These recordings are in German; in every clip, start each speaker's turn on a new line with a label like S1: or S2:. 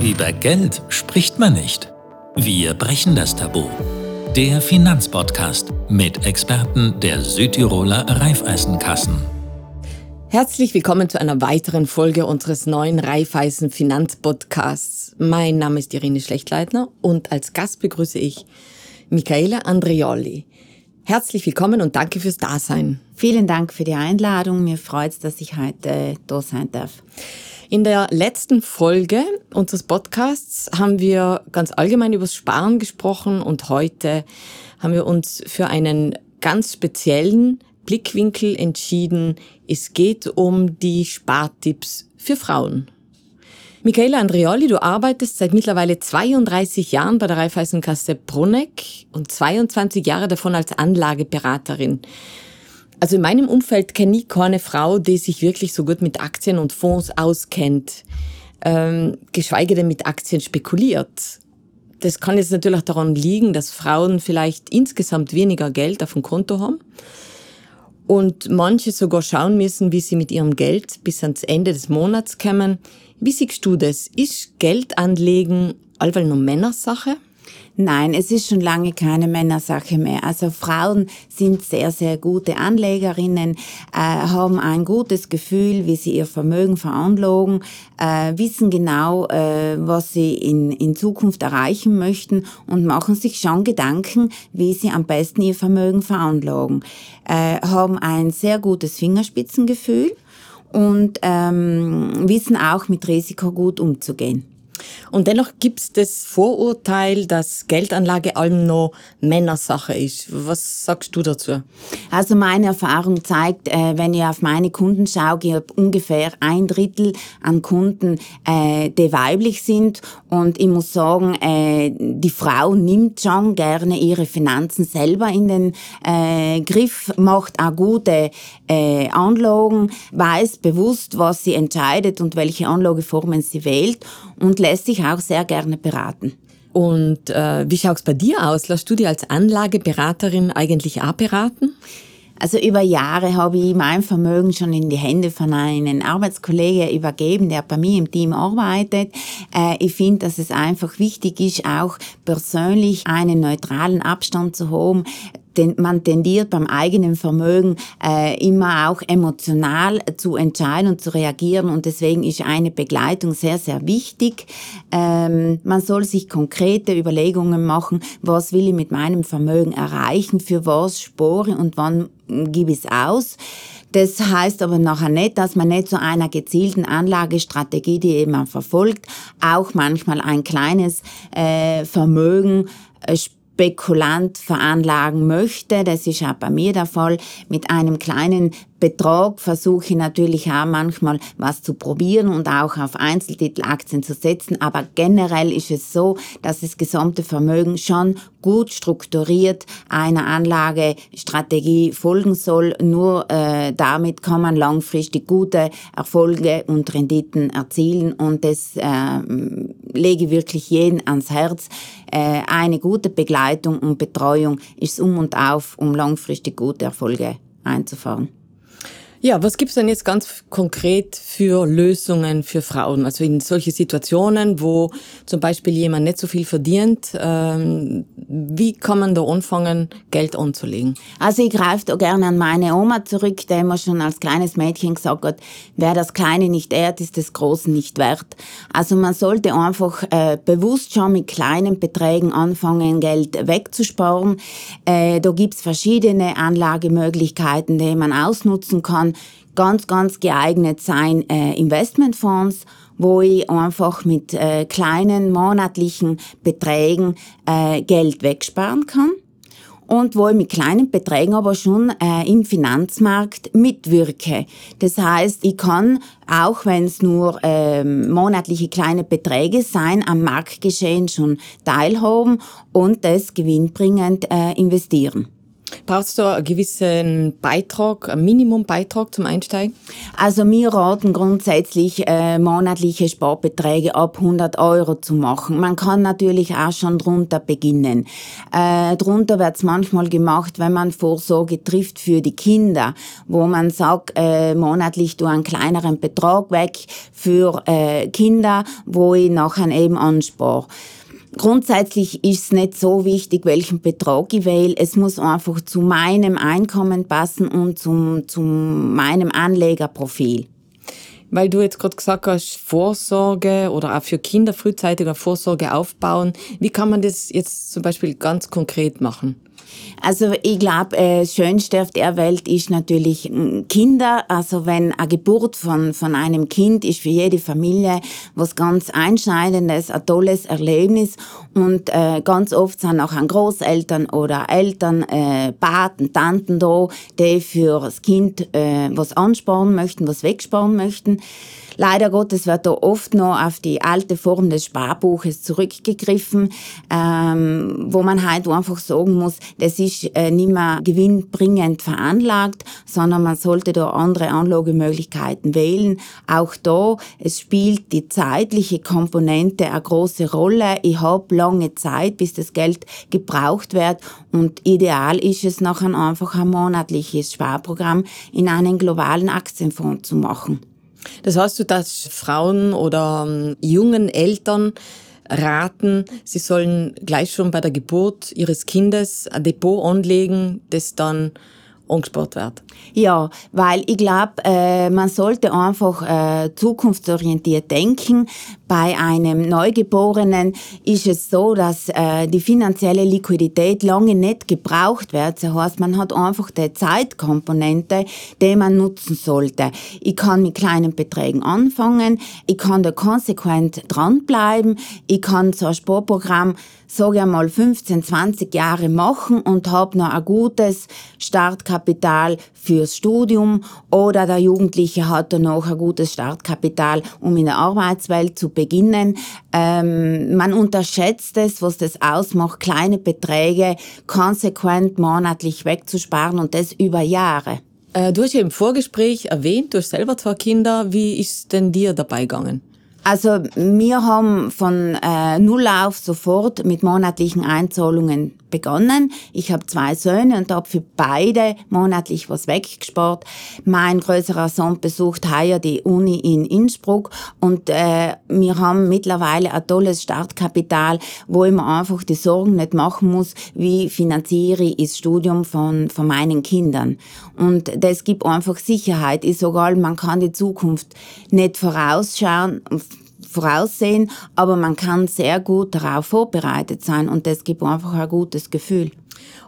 S1: Über Geld spricht man nicht. Wir brechen das Tabu. Der Finanzpodcast mit Experten der Südtiroler Raiffeisenkassen.
S2: Herzlich willkommen zu einer weiteren Folge unseres neuen Raiffeisen Finanzpodcasts. Mein Name ist Irene Schlechtleitner und als Gast begrüße ich Michaela Andreoli. Herzlich willkommen und danke fürs Dasein.
S3: Vielen Dank für die Einladung. Mir freut es, dass ich heute da sein darf.
S2: In der letzten Folge unseres Podcasts haben wir ganz allgemein übers Sparen gesprochen und heute haben wir uns für einen ganz speziellen Blickwinkel entschieden. Es geht um die Spartipps für Frauen. Michaela Andreoli, du arbeitest seit mittlerweile 32 Jahren bei der Raiffeisenkasse Bruneck und 22 Jahre davon als Anlageberaterin. Also in meinem Umfeld kenne ich keine Frau, die sich wirklich so gut mit Aktien und Fonds auskennt, ähm, geschweige denn mit Aktien spekuliert. Das kann jetzt natürlich daran liegen, dass Frauen vielleicht insgesamt weniger Geld auf dem Konto haben und manche sogar schauen müssen, wie sie mit ihrem Geld bis ans Ende des Monats kommen. Wie siehst du das? Ist Geld anlegen allweil nur Männersache?
S3: Nein, es ist schon lange keine Männersache mehr. Also Frauen sind sehr, sehr gute Anlegerinnen, äh, haben ein gutes Gefühl, wie sie ihr Vermögen veranlagen, äh, wissen genau, äh, was sie in, in Zukunft erreichen möchten und machen sich schon Gedanken, wie sie am besten ihr Vermögen veranlagen. Äh, haben ein sehr gutes Fingerspitzengefühl und ähm, wissen auch mit Risiko gut umzugehen.
S2: Und dennoch gibt es das Vorurteil, dass Geldanlage allem noch Männersache ist. Was sagst du dazu?
S3: Also meine Erfahrung zeigt, äh, wenn ich auf meine Kunden schaue, ich habe ungefähr ein Drittel an Kunden, äh, die weiblich sind. Und ich muss sagen, äh, die Frau nimmt schon gerne ihre Finanzen selber in den Griff, macht auch gute Anlagen, weiß bewusst, was sie entscheidet und welche Anlageformen sie wählt und lässt sich auch sehr gerne beraten.
S2: Und äh, wie schaut's bei dir aus? Lässt du dir als Anlageberaterin eigentlich auch beraten?
S3: Also über Jahre habe ich mein Vermögen schon in die Hände von einem Arbeitskollegen übergeben, der bei mir im Team arbeitet. Äh, ich finde, dass es einfach wichtig ist, auch persönlich einen neutralen Abstand zu haben man tendiert beim eigenen Vermögen äh, immer auch emotional zu entscheiden und zu reagieren und deswegen ist eine Begleitung sehr, sehr wichtig. Ähm, man soll sich konkrete Überlegungen machen, was will ich mit meinem Vermögen erreichen, für was spore und wann gebe ich es aus. Das heißt aber nachher nicht, dass man nicht zu einer gezielten Anlagestrategie, die man verfolgt, auch manchmal ein kleines äh, Vermögen äh, spekulant veranlagen möchte. Das ist auch bei mir der Fall. Mit einem kleinen Betrag versuche ich natürlich auch manchmal was zu probieren und auch auf Einzeltitelaktien zu setzen. Aber generell ist es so, dass das gesamte Vermögen schon gut strukturiert einer Anlagestrategie folgen soll. Nur äh, damit kann man langfristig gute Erfolge und Renditen erzielen. Und das äh, lege ich wirklich jeden ans Herz. Äh, eine gute Begleitung und Betreuung ist um und auf, um langfristig gute Erfolge einzufahren.
S2: Ja, was gibt's denn jetzt ganz konkret für Lösungen für Frauen? Also in solche Situationen, wo zum Beispiel jemand nicht so viel verdient, ähm, wie kann man da anfangen, Geld anzulegen?
S3: Also ich greife da gerne an meine Oma zurück, die immer schon als kleines Mädchen gesagt hat, wer das Kleine nicht ehrt, ist das Große nicht wert. Also man sollte einfach äh, bewusst schon mit kleinen Beträgen anfangen, Geld wegzusparen. Äh, da gibt's verschiedene Anlagemöglichkeiten, die man ausnutzen kann ganz, ganz geeignet sein äh, Investmentfonds, wo ich einfach mit äh, kleinen monatlichen Beträgen äh, Geld wegsparen kann und wo ich mit kleinen Beträgen aber schon äh, im Finanzmarkt mitwirke. Das heißt, ich kann, auch wenn es nur äh, monatliche kleine Beträge sein, am Marktgeschehen schon teilhaben und das gewinnbringend äh, investieren.
S2: Brauchst du einen gewissen Beitrag, einen Minimumbeitrag zum Einsteigen?
S3: Also wir raten grundsätzlich äh, monatliche Sparbeträge ab 100 Euro zu machen. Man kann natürlich auch schon drunter beginnen. Äh, drunter wird es manchmal gemacht, wenn man Vorsorge trifft für die Kinder, wo man sagt, äh, monatlich du einen kleineren Betrag weg für äh, Kinder, wo ich nachher eben anspare. Grundsätzlich ist es nicht so wichtig, welchen Betrag ich wähle. Es muss einfach zu meinem Einkommen passen und zum, zu meinem Anlegerprofil.
S2: Weil du jetzt gerade gesagt hast, Vorsorge oder auch für Kinder frühzeitiger Vorsorge aufbauen. Wie kann man das jetzt zum Beispiel ganz konkret machen?
S3: Also ich glaube, äh, Schönste auf der Welt ist natürlich Kinder. Also wenn eine Geburt von, von einem Kind ist für jede Familie was ganz Einschneidendes, ein tolles Erlebnis. Und äh, ganz oft sind auch an Großeltern oder Eltern, äh, Paten, Tanten da, die für das Kind äh, was ansparen möchten, was wegsparen möchten. Leider Gottes wird da oft noch auf die alte Form des Sparbuches zurückgegriffen, ähm, wo man halt einfach sagen muss, das ist äh, nicht mehr gewinnbringend veranlagt, sondern man sollte da andere Anlagemöglichkeiten wählen. Auch da, es spielt die zeitliche Komponente eine große Rolle. Ich habe lange Zeit, bis das Geld gebraucht wird und ideal ist es nachher einfach ein monatliches Sparprogramm in einen globalen Aktienfonds zu machen.
S2: Das heißt, du dass Frauen oder ähm, jungen Eltern raten, sie sollen gleich schon bei der Geburt ihres Kindes ein Depot anlegen, das dann angespart wird.
S3: Ja, weil ich glaube, äh, man sollte einfach äh, zukunftsorientiert denken. Bei einem Neugeborenen ist es so, dass äh, die finanzielle Liquidität lange nicht gebraucht wird. Das heißt, man hat einfach die Zeitkomponente, die man nutzen sollte. Ich kann mit kleinen Beträgen anfangen, ich kann da konsequent dranbleiben, ich kann so ein Sportprogramm sage ich mal, 15, 20 Jahre machen und habe noch ein gutes Startkapital fürs Studium oder der Jugendliche hat dann noch ein gutes Startkapital, um in der Arbeitswelt zu beginnen. Ähm, man unterschätzt es, was das ausmacht, kleine Beträge konsequent monatlich wegzusparen und das über Jahre.
S2: Äh, du hast ja im Vorgespräch erwähnt, du hast selber zwei Kinder. Wie ist denn dir dabei gegangen?
S3: Also wir haben von äh, Null auf sofort mit monatlichen Einzahlungen begonnen. Ich habe zwei Söhne und habe für beide monatlich was weggespart. Mein größerer Sohn besucht heuer die Uni in Innsbruck und äh, wir haben mittlerweile ein tolles Startkapital, wo ich mir einfach die Sorgen nicht machen muss, wie finanziere ich das Studium von, von meinen Kindern. Und das gibt einfach Sicherheit. Ich sage man kann die Zukunft nicht vorausschauen, voraussehen, aber man kann sehr gut darauf vorbereitet sein und das gibt einfach ein gutes Gefühl.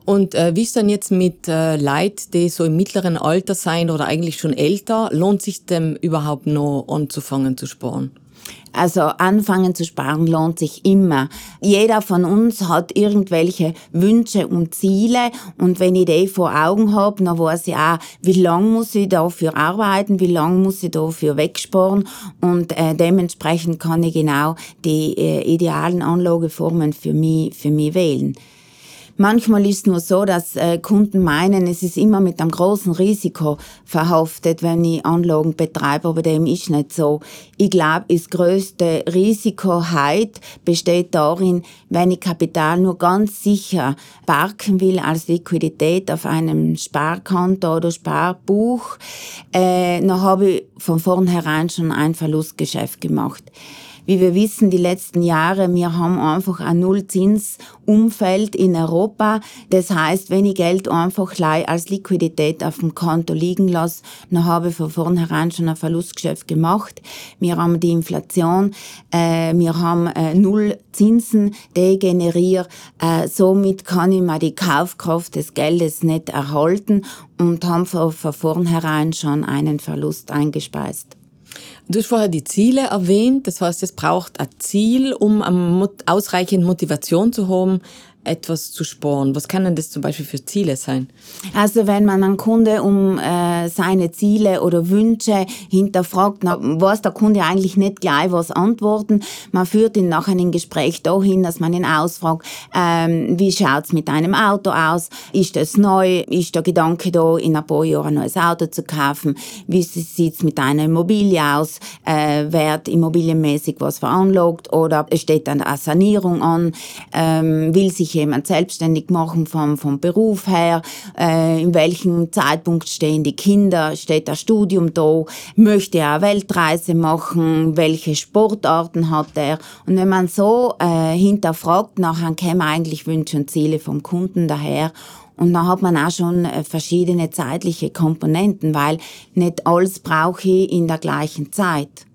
S2: Und äh, wie ist dann jetzt mit äh, Leid, die so im mittleren Alter sein oder eigentlich schon älter? Lohnt sich dem überhaupt noch anzufangen zu sparen?
S3: Also anfangen zu sparen lohnt sich immer. Jeder von uns hat irgendwelche Wünsche und Ziele und wenn ich die vor Augen habe, dann weiß ich auch, wie lange muss ich dafür arbeiten, wie lange muss ich dafür wegsparen und äh, dementsprechend kann ich genau die äh, idealen Anlageformen für mich, für mich wählen. Manchmal ist nur so, dass äh, Kunden meinen, es ist immer mit einem großen Risiko verhaftet, wenn ich Anlagen betreibe, aber dem ist nicht so. Ich glaube, das größte Risiko heute besteht darin, wenn ich Kapital nur ganz sicher parken will als Liquidität auf einem Sparkonto oder Sparbuch, äh, dann habe ich von vornherein schon ein Verlustgeschäft gemacht wie wir wissen, die letzten Jahre, wir haben einfach ein Nullzinsumfeld in Europa. Das heißt, wenn ich Geld einfach als Liquidität auf dem Konto liegen lasse, dann habe ich von vornherein schon ein Verlustgeschäft gemacht. Wir haben die Inflation, äh, wir haben äh, Nullzinsen, die generiere. Äh, somit kann ich mir die Kaufkraft des Geldes nicht erhalten und haben von, von vornherein schon einen Verlust eingespeist.
S2: Du hast vorher die Ziele erwähnt. Das heißt, es braucht ein Ziel, um ausreichend Motivation zu haben, etwas zu sparen? Was können das zum Beispiel für Ziele sein?
S3: Also wenn man einen Kunde um äh, seine Ziele oder Wünsche hinterfragt, na, weiß der Kunde eigentlich nicht gleich was antworten. Man führt ihn nachher in ein Gespräch dahin, dass man ihn ausfragt, ähm, wie schaut's mit deinem Auto aus? Ist das neu? Ist der Gedanke da, in ein paar Jahren ein neues Auto zu kaufen? Wie sieht's mit deiner Immobilie aus? Äh, wird immobilienmäßig was veranlagt oder steht dann eine Sanierung an? Ähm, will sich jemand selbstständig machen vom, vom Beruf her? Äh, in welchem Zeitpunkt stehen die Kinder? Steht das Studium da? Möchte er eine Weltreise machen? Welche Sportarten hat er? Und wenn man so äh, hinterfragt, nachher kämen eigentlich Wünsche und Ziele vom Kunden daher. Und dann hat man auch schon äh, verschiedene zeitliche Komponenten, weil nicht alles brauche ich in der gleichen Zeit.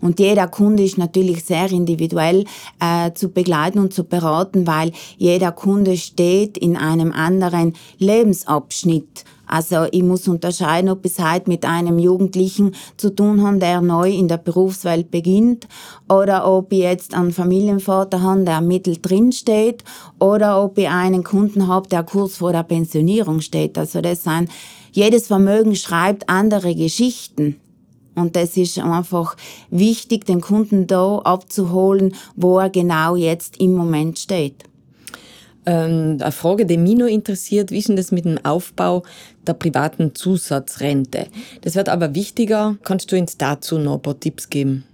S3: Und jeder Kunde ist natürlich sehr individuell äh, zu begleiten und zu beraten, weil jeder Kunde steht in einem anderen Lebensabschnitt. Also ich muss unterscheiden, ob ich heute mit einem Jugendlichen zu tun habe, der neu in der Berufswelt beginnt, oder ob ich jetzt einen Familienvater habe, der mittendrin steht, oder ob ich einen Kunden habe, der kurz vor der Pensionierung steht. Also das sind, jedes Vermögen schreibt andere Geschichten. Und das ist einfach wichtig, den Kunden da abzuholen, wo er genau jetzt im Moment steht.
S2: Ähm, eine Frage, die mich nur interessiert, wie ist denn das mit dem Aufbau der privaten Zusatzrente? Das wird aber wichtiger. Kannst du uns dazu noch ein paar Tipps geben?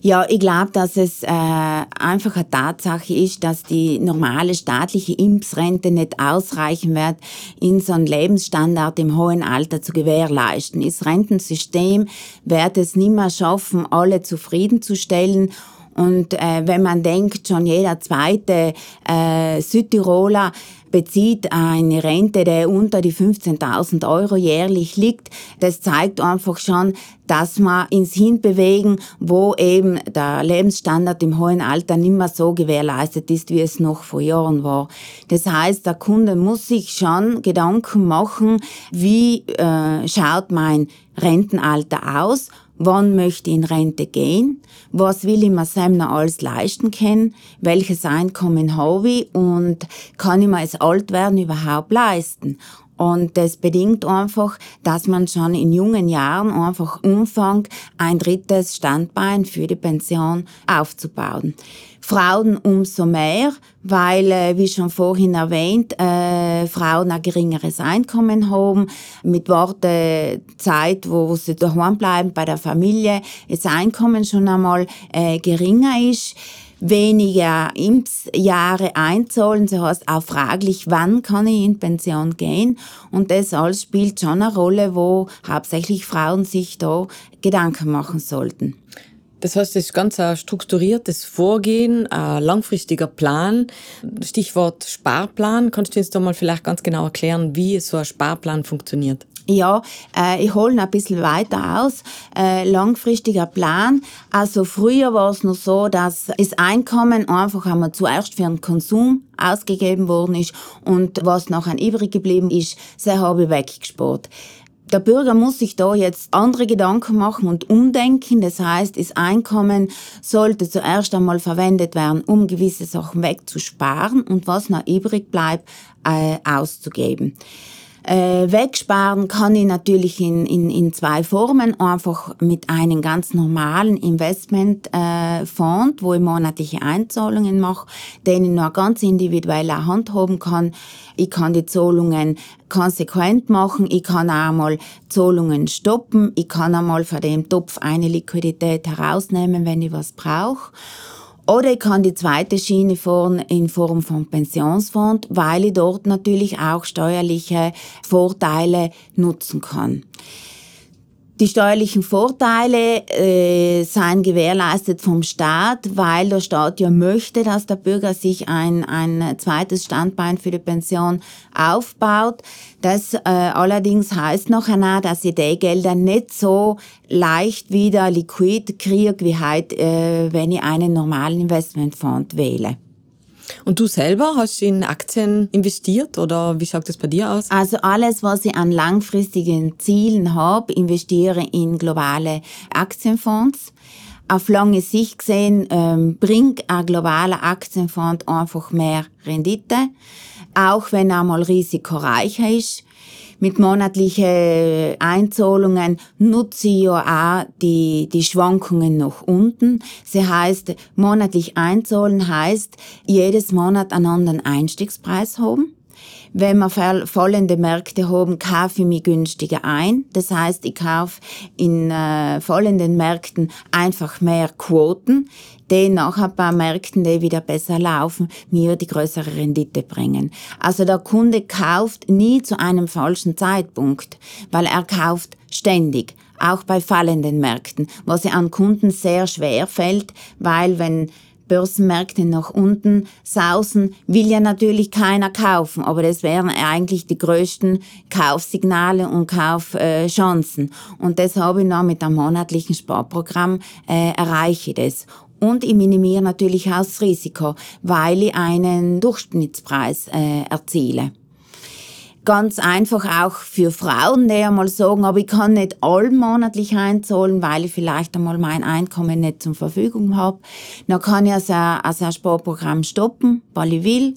S3: Ja, ich glaube, dass es äh, einfach eine Tatsache ist, dass die normale staatliche Impfrente nicht ausreichen wird, in so einen Lebensstandard im hohen Alter zu gewährleisten. Das Rentensystem wird es nicht mehr schaffen, alle zufriedenzustellen und äh, wenn man denkt, schon jeder zweite äh, Südtiroler bezieht eine Rente, die unter die 15.000 Euro jährlich liegt. Das zeigt einfach schon, dass wir ins Hinbewegen, wo eben der Lebensstandard im hohen Alter nicht mehr so gewährleistet ist, wie es noch vor Jahren war. Das heißt, der Kunde muss sich schon Gedanken machen, wie äh, schaut mein Rentenalter aus wann möchte ich in Rente gehen, was will ich mir noch alles leisten können, welches Einkommen habe ich? Und kann ich mir als Altwerden überhaupt leisten. Und das bedingt einfach, dass man schon in jungen Jahren einfach umfängt, ein drittes Standbein für die Pension aufzubauen. Frauen umso mehr, weil, äh, wie schon vorhin erwähnt, äh, Frauen ein geringeres Einkommen haben, mit Wartezeit, wo, wo sie daheim bleiben bei der Familie, das Einkommen schon einmal äh, geringer ist weniger Impfjahre einzahlen. Das heißt auch fraglich, wann kann ich in Pension gehen? Und das alles spielt schon eine Rolle, wo hauptsächlich Frauen sich da Gedanken machen sollten.
S2: Das heißt, es ist ganz ein strukturiertes Vorgehen, ein langfristiger Plan. Stichwort Sparplan. Kannst du uns da mal vielleicht ganz genau erklären, wie so ein Sparplan funktioniert?
S3: Ja, äh, ich hole ein bisschen weiter aus. Äh, langfristiger Plan. Also früher war es noch so, dass das Einkommen einfach einmal zuerst für den Konsum ausgegeben worden ist und was nachher übrig geblieben ist, das habe ich weggespart. Der Bürger muss sich da jetzt andere Gedanken machen und umdenken. Das heißt, das Einkommen sollte zuerst einmal verwendet werden, um gewisse Sachen wegzusparen und was noch übrig bleibt, äh, auszugeben. Äh, wegsparen kann ich natürlich in, in, in zwei Formen. Einfach mit einem ganz normalen Investmentfonds, äh, wo ich monatliche Einzahlungen mache, den ich noch ganz individuell auch handhaben kann. Ich kann die Zahlungen konsequent machen. Ich kann auch mal Zahlungen stoppen. Ich kann einmal von dem Topf eine Liquidität herausnehmen, wenn ich was brauche. Oder ich kann die zweite Schiene fahren in Form von Pensionsfonds, weil ich dort natürlich auch steuerliche Vorteile nutzen kann. Die steuerlichen Vorteile äh, seien gewährleistet vom Staat, weil der Staat ja möchte, dass der Bürger sich ein, ein zweites Standbein für die Pension aufbaut. Das äh, allerdings heißt noch einmal, dass ich die Gelder nicht so leicht wieder liquid kriege, wie heute, äh, wenn ich einen normalen Investmentfonds wähle.
S2: Und du selber hast in Aktien investiert oder wie schaut das bei dir aus?
S3: Also alles, was ich an langfristigen Zielen habe, investiere in globale Aktienfonds. Auf lange Sicht gesehen ähm, bringt ein globaler Aktienfonds einfach mehr Rendite, auch wenn er mal risikoreicher ist mit monatlichen Einzahlungen nutze ich ja auch die, die Schwankungen nach unten. Sie heißt, monatlich einzahlen heißt, jedes Monat einen anderen Einstiegspreis haben. Wenn wir fallende Märkte haben, kaufe ich mich günstiger ein. Das heißt, ich kaufe in äh, fallenden Märkten einfach mehr Quoten, die nachher bei Märkten, die wieder besser laufen, mir die größere Rendite bringen. Also der Kunde kauft nie zu einem falschen Zeitpunkt, weil er kauft ständig auch bei fallenden Märkten, was ja an Kunden sehr schwer fällt, weil wenn Börsenmärkte nach unten sausen, will ja natürlich keiner kaufen, aber das wären eigentlich die größten Kaufsignale und Kaufchancen. Und das habe ich noch mit einem monatlichen Sparprogramm äh, erreiche ich das. Und ich minimiere natürlich auch das Risiko, weil ich einen Durchschnittspreis äh, erziele ganz einfach auch für Frauen, die einmal sagen, aber ich kann nicht allmonatlich einzahlen, weil ich vielleicht einmal mein Einkommen nicht zur Verfügung habe. Dann kann ich also, also ein Sparprogramm stoppen, weil ich will.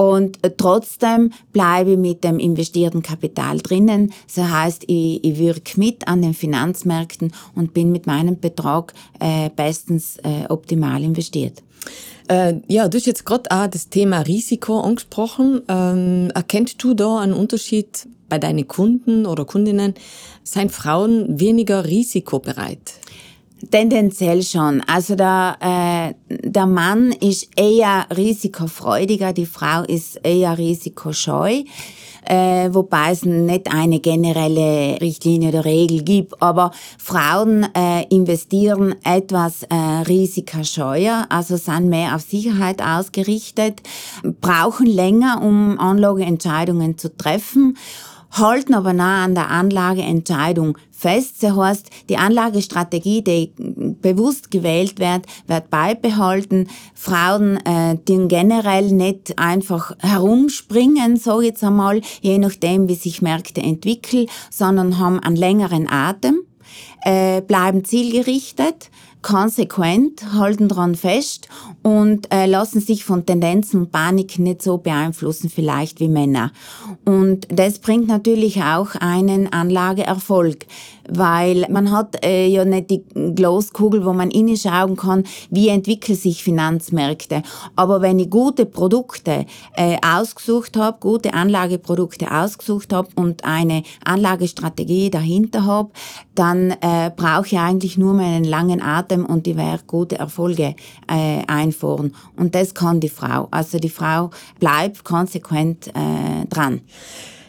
S3: Und trotzdem bleibe ich mit dem investierten Kapital drinnen. Das heißt, ich, ich wirke mit an den Finanzmärkten und bin mit meinem Betrag äh, bestens äh, optimal investiert.
S2: Äh, ja, du hast jetzt gerade auch das Thema Risiko angesprochen. Ähm, erkennst du da einen Unterschied bei deinen Kunden oder Kundinnen? Seien Frauen weniger risikobereit?
S3: Tendenziell schon. Also der, äh, der Mann ist eher risikofreudiger, die Frau ist eher risikoscheu äh, wobei es nicht eine generelle Richtlinie oder Regel gibt. Aber Frauen äh, investieren etwas äh, risikoscheuer, also sind mehr auf Sicherheit ausgerichtet, brauchen länger, um Anlageentscheidungen zu treffen halten aber nah an der Anlageentscheidung fest. Das heißt, die Anlagestrategie, die bewusst gewählt wird, wird beibehalten. Frauen, äh, die generell nicht einfach herumspringen, so jetzt einmal, je nachdem, wie sich Märkte entwickeln, sondern haben einen längeren Atem, äh, bleiben zielgerichtet, konsequent, halten dran fest und äh, lassen sich von Tendenzen und Panik nicht so beeinflussen vielleicht wie Männer. Und das bringt natürlich auch einen Anlageerfolg weil man hat äh, ja nicht die Glaskugel, wo man schauen kann, wie entwickeln sich Finanzmärkte. Aber wenn ich gute Produkte äh, ausgesucht habe, gute Anlageprodukte ausgesucht habe und eine Anlagestrategie dahinter habe, dann äh, brauche ich eigentlich nur meinen langen Atem und die werde gute Erfolge äh, einfahren. Und das kann die Frau. Also die Frau bleibt konsequent äh, dran.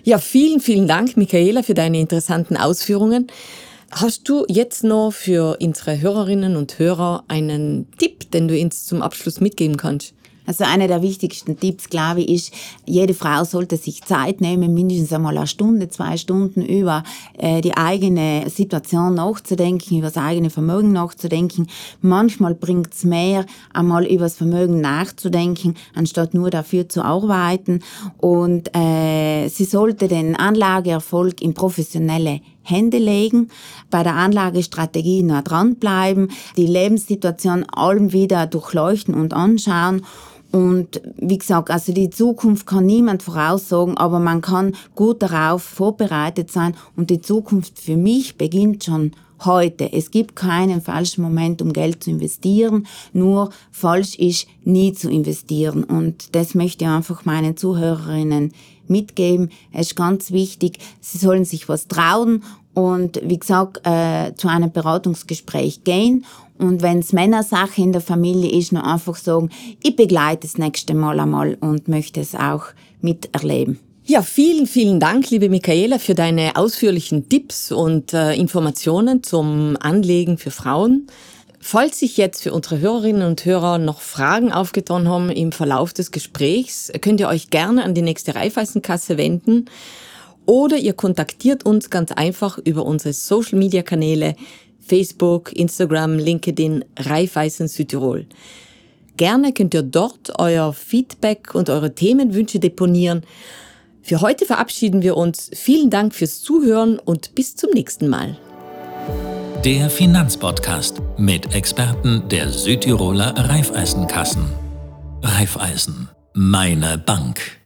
S2: Ja, vielen, vielen Dank, Michaela, für deine interessanten Ausführungen. Hast du jetzt noch für unsere Hörerinnen und Hörer einen Tipp, den du uns zum Abschluss mitgeben kannst?
S3: Also einer der wichtigsten Tipps, glaube ich, ist, jede Frau sollte sich Zeit nehmen, mindestens einmal eine Stunde, zwei Stunden über äh, die eigene Situation nachzudenken, über das eigene Vermögen nachzudenken. Manchmal bringt es mehr, einmal über das Vermögen nachzudenken, anstatt nur dafür zu arbeiten. Und äh, sie sollte den Anlageerfolg in professionelle Hände legen, bei der Anlagestrategie nah dranbleiben, die Lebenssituation allem wieder durchleuchten und anschauen und wie gesagt, also die Zukunft kann niemand voraussagen, aber man kann gut darauf vorbereitet sein und die Zukunft für mich beginnt schon heute. Es gibt keinen falschen Moment, um Geld zu investieren, nur falsch ist, nie zu investieren. Und das möchte ich einfach meinen Zuhörerinnen mitgeben. Es ist ganz wichtig, sie sollen sich was trauen und wie gesagt, äh, zu einem Beratungsgespräch gehen. Und wenn es Männersache in der Familie ist, nur einfach sagen, ich begleite das nächste Mal einmal und möchte es auch miterleben.
S2: Ja, vielen, vielen Dank, liebe Michaela, für deine ausführlichen Tipps und äh, Informationen zum Anlegen für Frauen. Falls sich jetzt für unsere Hörerinnen und Hörer noch Fragen aufgetan haben im Verlauf des Gesprächs, könnt ihr euch gerne an die nächste Raiffeisenkasse wenden oder ihr kontaktiert uns ganz einfach über unsere Social Media Kanäle Facebook, Instagram, LinkedIn, Raiffeisen Südtirol. Gerne könnt ihr dort euer Feedback und eure Themenwünsche deponieren. Für heute verabschieden wir uns. Vielen Dank fürs Zuhören und bis zum nächsten Mal.
S1: Der Finanzpodcast mit Experten der Südtiroler Raiffeisenkassen. Raiffeisen, meine Bank.